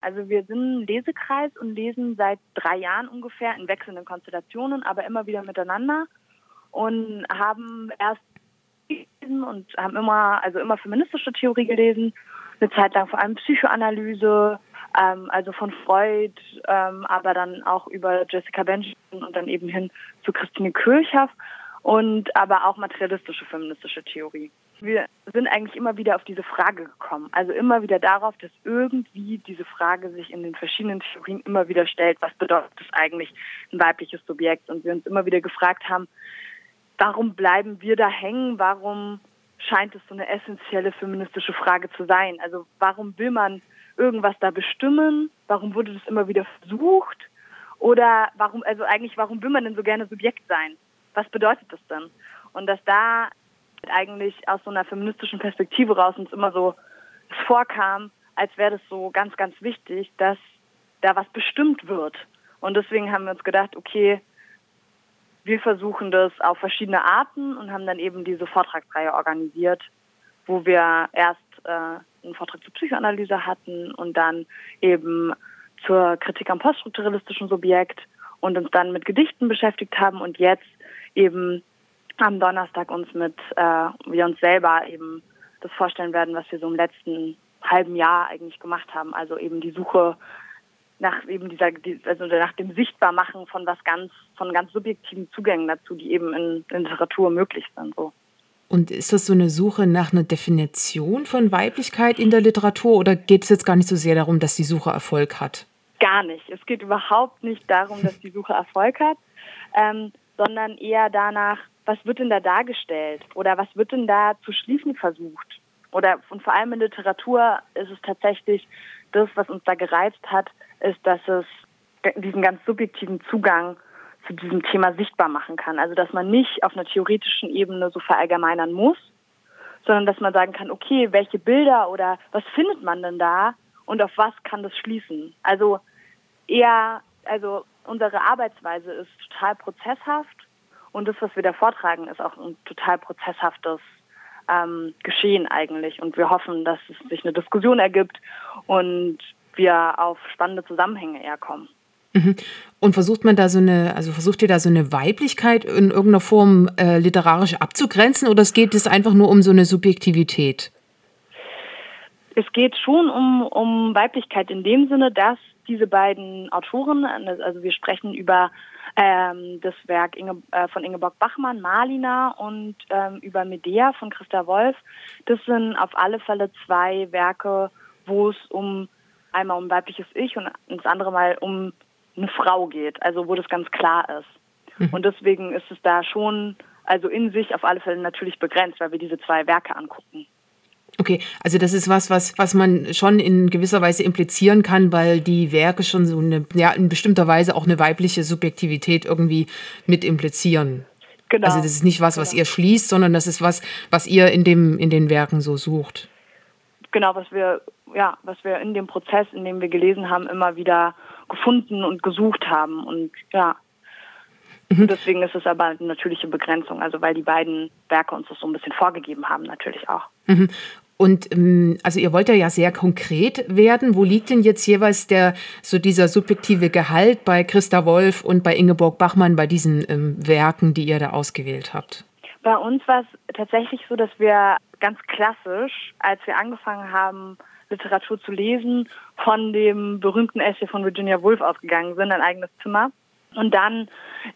Also wir sind ein Lesekreis und lesen seit drei Jahren ungefähr in wechselnden Konstellationen, aber immer wieder miteinander und haben erst gelesen und haben immer, also immer feministische Theorie gelesen, eine Zeit lang vor allem Psychoanalyse, ähm, also von Freud, ähm, aber dann auch über Jessica Benjamin und dann eben hin zu Christine Kirchhoff und aber auch materialistische feministische Theorie. Wir sind eigentlich immer wieder auf diese Frage gekommen, also immer wieder darauf, dass irgendwie diese Frage sich in den verschiedenen Theorien immer wieder stellt, was bedeutet es eigentlich ein weibliches Subjekt? Und wir uns immer wieder gefragt haben, warum bleiben wir da hängen, warum scheint es so eine essentielle feministische Frage zu sein, also warum will man irgendwas da bestimmen, warum wurde das immer wieder versucht? Oder warum, also eigentlich warum will man denn so gerne Subjekt sein? was bedeutet das denn? Und dass da eigentlich aus so einer feministischen Perspektive raus uns immer so vorkam, als wäre das so ganz, ganz wichtig, dass da was bestimmt wird. Und deswegen haben wir uns gedacht, okay, wir versuchen das auf verschiedene Arten und haben dann eben diese Vortragsreihe organisiert, wo wir erst äh, einen Vortrag zur Psychoanalyse hatten und dann eben zur Kritik am poststrukturalistischen Subjekt und uns dann mit Gedichten beschäftigt haben und jetzt eben am Donnerstag uns mit, äh, wir uns selber eben das vorstellen werden, was wir so im letzten halben Jahr eigentlich gemacht haben. Also eben die Suche nach eben dieser, also nach dem Sichtbarmachen von was ganz, von ganz subjektiven Zugängen dazu, die eben in, in Literatur möglich sind. So. Und ist das so eine Suche nach einer Definition von Weiblichkeit in der Literatur oder geht es jetzt gar nicht so sehr darum, dass die Suche Erfolg hat? Gar nicht. Es geht überhaupt nicht darum, dass die Suche Erfolg hat, ähm, sondern eher danach, was wird denn da dargestellt oder was wird denn da zu schließen versucht. Oder und vor allem in Literatur ist es tatsächlich das, was uns da gereizt hat, ist, dass es diesen ganz subjektiven Zugang zu diesem Thema sichtbar machen kann. Also dass man nicht auf einer theoretischen Ebene so verallgemeinern muss, sondern dass man sagen kann, okay, welche Bilder oder was findet man denn da und auf was kann das schließen? Also eher, also unsere Arbeitsweise ist total prozesshaft und das, was wir da vortragen, ist auch ein total prozesshaftes ähm, Geschehen eigentlich. Und wir hoffen, dass es sich eine Diskussion ergibt und wir auf spannende Zusammenhänge eher kommen. Mhm. Und versucht man da so eine, also versucht ihr da so eine Weiblichkeit in irgendeiner Form äh, literarisch abzugrenzen oder es geht es einfach nur um so eine Subjektivität? Es geht schon um, um Weiblichkeit in dem Sinne, dass diese beiden Autoren, also wir sprechen über ähm, das Werk Inge, äh, von Ingeborg Bachmann, Malina und ähm, über Medea von Christa Wolf. Das sind auf alle Fälle zwei Werke, wo es um einmal um weibliches Ich und das andere Mal um eine Frau geht, also wo das ganz klar ist. Mhm. Und deswegen ist es da schon, also in sich auf alle Fälle natürlich begrenzt, weil wir diese zwei Werke angucken. Okay, also das ist was, was, was man schon in gewisser Weise implizieren kann, weil die Werke schon so eine, ja, in bestimmter Weise auch eine weibliche Subjektivität irgendwie mit implizieren. Genau. Also das ist nicht was, was genau. ihr schließt, sondern das ist was, was ihr in dem, in den Werken so sucht. Genau, was wir, ja, was wir in dem Prozess, in dem wir gelesen haben, immer wieder gefunden und gesucht haben. Und ja, mhm. deswegen ist es aber eine natürliche Begrenzung, also weil die beiden Werke uns das so ein bisschen vorgegeben haben, natürlich auch. Mhm. Und ähm, also ihr wollt ja sehr konkret werden. Wo liegt denn jetzt jeweils der so dieser subjektive Gehalt bei Christa Wolf und bei Ingeborg Bachmann bei diesen ähm, Werken, die ihr da ausgewählt habt? Bei uns war es tatsächlich so, dass wir ganz klassisch, als wir angefangen haben, Literatur zu lesen, von dem berühmten Essay von Virginia Woolf ausgegangen sind, ein eigenes Zimmer. Und dann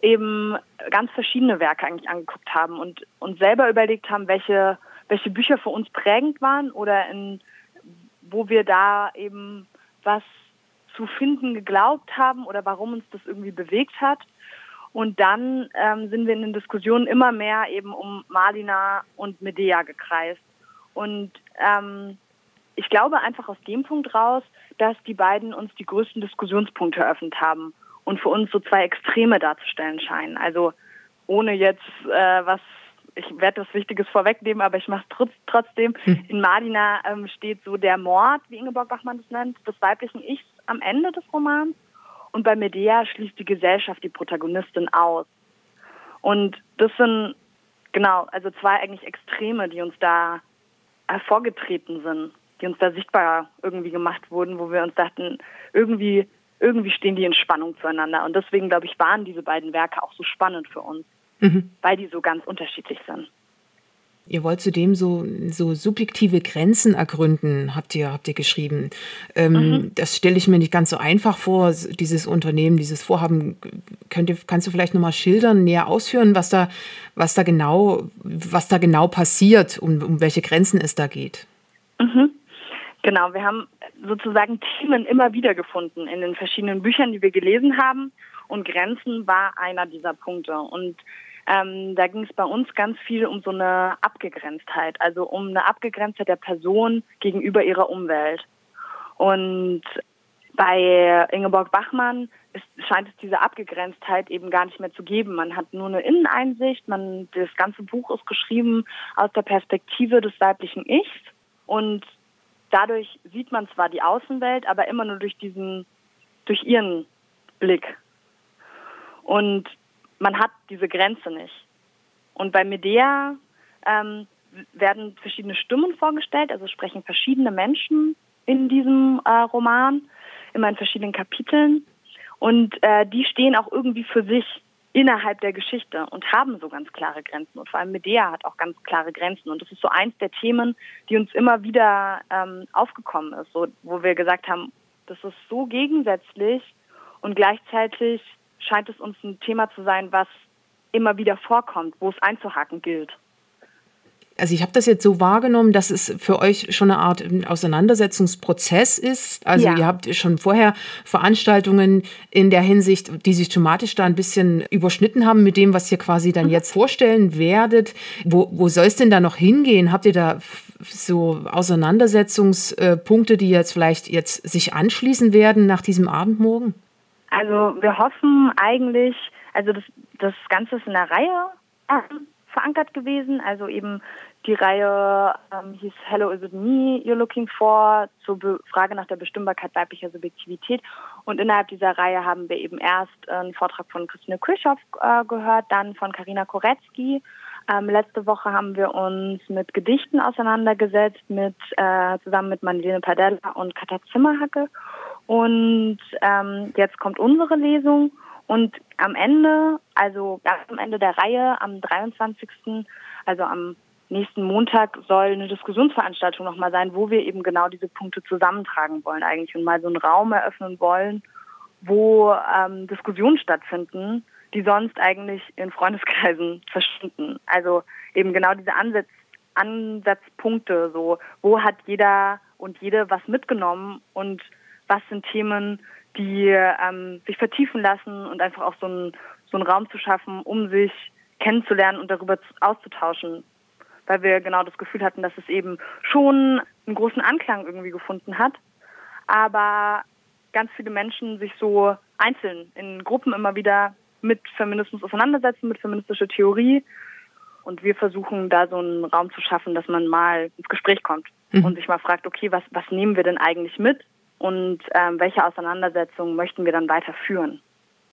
eben ganz verschiedene Werke eigentlich angeguckt haben und uns selber überlegt haben, welche welche Bücher für uns prägend waren oder in, wo wir da eben was zu finden geglaubt haben oder warum uns das irgendwie bewegt hat. Und dann ähm, sind wir in den Diskussionen immer mehr eben um Malina und Medea gekreist. Und ähm, ich glaube einfach aus dem Punkt raus, dass die beiden uns die größten Diskussionspunkte eröffnet haben und für uns so zwei Extreme darzustellen scheinen. Also ohne jetzt äh, was ich werde das Wichtiges vorwegnehmen, aber ich mache es trotzdem. Hm. In Madina ähm, steht so der Mord, wie Ingeborg Bachmann das nennt, des weiblichen Ichs am Ende des Romans. Und bei Medea schließt die Gesellschaft die Protagonistin aus. Und das sind genau, also zwei eigentlich Extreme, die uns da hervorgetreten sind, die uns da sichtbar irgendwie gemacht wurden, wo wir uns dachten, irgendwie, irgendwie stehen die in Spannung zueinander. Und deswegen, glaube ich, waren diese beiden Werke auch so spannend für uns, mhm. weil die so ganz unterschiedlich sind. Ihr wollt zudem so, so subjektive Grenzen ergründen, habt ihr, habt ihr geschrieben. Ähm, mhm. Das stelle ich mir nicht ganz so einfach vor, dieses Unternehmen, dieses Vorhaben. Könnt ihr, kannst du vielleicht nochmal schildern, näher ausführen, was da, was da genau, was da genau passiert, um, um welche Grenzen es da geht? Mhm. Genau, wir haben sozusagen Themen immer wieder gefunden in den verschiedenen Büchern, die wir gelesen haben. Und Grenzen war einer dieser Punkte. Und ähm, da ging es bei uns ganz viel um so eine Abgegrenztheit, also um eine Abgegrenztheit der Person gegenüber ihrer Umwelt. Und bei Ingeborg Bachmann ist, scheint es diese Abgegrenztheit eben gar nicht mehr zu geben. Man hat nur eine Inneneinsicht, man, das ganze Buch ist geschrieben aus der Perspektive des weiblichen Ichs und dadurch sieht man zwar die Außenwelt, aber immer nur durch diesen, durch ihren Blick. Und man hat diese Grenze nicht. Und bei Medea ähm, werden verschiedene Stimmen vorgestellt, also sprechen verschiedene Menschen in diesem äh, Roman, immer in verschiedenen Kapiteln. Und äh, die stehen auch irgendwie für sich innerhalb der Geschichte und haben so ganz klare Grenzen. Und vor allem Medea hat auch ganz klare Grenzen. Und das ist so eins der Themen, die uns immer wieder ähm, aufgekommen ist, so, wo wir gesagt haben, das ist so gegensätzlich und gleichzeitig scheint es uns ein Thema zu sein, was immer wieder vorkommt, wo es einzuhaken gilt. Also ich habe das jetzt so wahrgenommen, dass es für euch schon eine Art Auseinandersetzungsprozess ist. Also ja. ihr habt schon vorher Veranstaltungen in der Hinsicht, die sich thematisch da ein bisschen überschnitten haben mit dem, was ihr quasi dann mhm. jetzt vorstellen werdet. Wo, wo soll es denn da noch hingehen? Habt ihr da so Auseinandersetzungspunkte, die jetzt vielleicht jetzt sich anschließen werden nach diesem Abend morgen? Also wir hoffen eigentlich, also das, das Ganze ist in der Reihe ähm, verankert gewesen. Also eben die Reihe ähm, hieß Hello, is it me you're looking for? Zur Be Frage nach der Bestimmbarkeit weiblicher Subjektivität. Und innerhalb dieser Reihe haben wir eben erst einen Vortrag von Christine Kirchhoff äh, gehört, dann von Karina Koretzky. Ähm, letzte Woche haben wir uns mit Gedichten auseinandergesetzt, mit, äh, zusammen mit Mandelene Padella und Katha Zimmerhacke. Und ähm, jetzt kommt unsere Lesung und am Ende, also ganz am Ende der Reihe, am 23., also am nächsten Montag, soll eine Diskussionsveranstaltung nochmal sein, wo wir eben genau diese Punkte zusammentragen wollen eigentlich und mal so einen Raum eröffnen wollen, wo ähm, Diskussionen stattfinden, die sonst eigentlich in Freundeskreisen verschwinden. Also eben genau diese Ansatz, Ansatzpunkte, so wo hat jeder und jede was mitgenommen und was sind Themen, die ähm, sich vertiefen lassen und einfach auch so, ein, so einen Raum zu schaffen, um sich kennenzulernen und darüber auszutauschen. Weil wir genau das Gefühl hatten, dass es eben schon einen großen Anklang irgendwie gefunden hat, aber ganz viele Menschen sich so einzeln in Gruppen immer wieder mit Feminismus auseinandersetzen, mit feministischer Theorie. Und wir versuchen da so einen Raum zu schaffen, dass man mal ins Gespräch kommt mhm. und sich mal fragt, okay, was, was nehmen wir denn eigentlich mit? Und ähm, welche Auseinandersetzungen möchten wir dann weiter führen.